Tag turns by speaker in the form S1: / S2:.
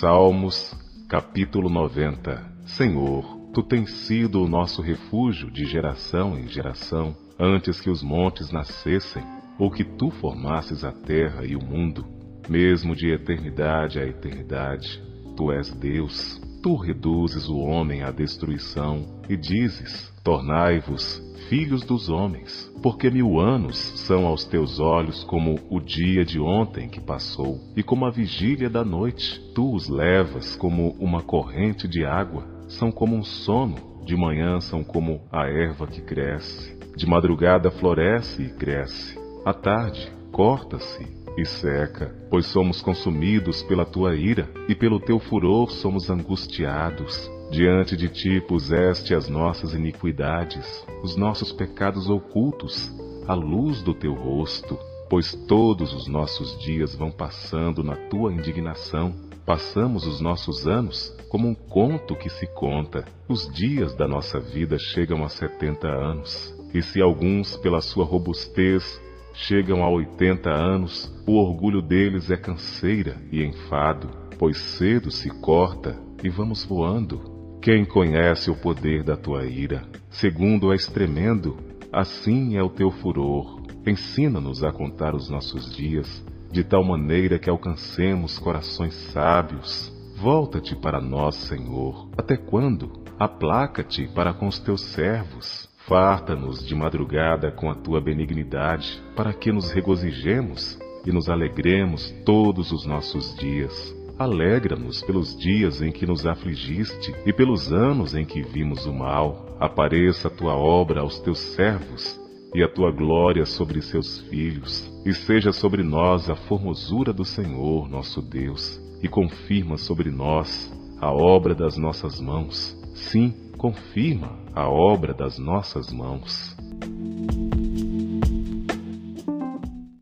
S1: Salmos, capítulo 90 Senhor, tu tens sido o nosso refúgio de geração em geração, antes que os montes nascessem, ou que tu formasses a terra e o mundo, mesmo de eternidade a eternidade. Tu és Deus. Tu reduzes o homem à destruição e dizes: Tornai-vos filhos dos homens, porque mil anos são aos teus olhos como o dia de ontem que passou, e como a vigília da noite. Tu os levas como uma corrente de água, são como um sono, de manhã são como a erva que cresce, de madrugada floresce e cresce, à tarde corta-se e seca, pois somos consumidos pela tua ira, e pelo teu furor somos angustiados. Diante de ti puseste as nossas iniquidades, os nossos pecados ocultos, à luz do teu rosto, pois todos os nossos dias vão passando na tua indignação. Passamos os nossos anos como um conto que se conta. Os dias da nossa vida chegam a setenta anos. E se alguns, pela sua robustez, chegam a oitenta anos, o orgulho deles é canseira e enfado, pois cedo se corta e vamos voando. Quem conhece o poder da tua ira? Segundo és tremendo, assim é o teu furor. Ensina-nos a contar os nossos dias, de tal maneira que alcancemos corações sábios. Volta-te para nós, Senhor. Até quando? Aplaca-te para com os teus servos. Farta-nos de madrugada com a tua benignidade, para que nos regozijemos e nos alegremos todos os nossos dias. Alegra-nos pelos dias em que nos afligiste e pelos anos em que vimos o mal. Apareça a tua obra aos teus servos e a tua glória sobre seus filhos, e seja sobre nós a formosura do Senhor, nosso Deus, e confirma sobre nós a obra das nossas mãos. Sim, confirma a obra das nossas mãos.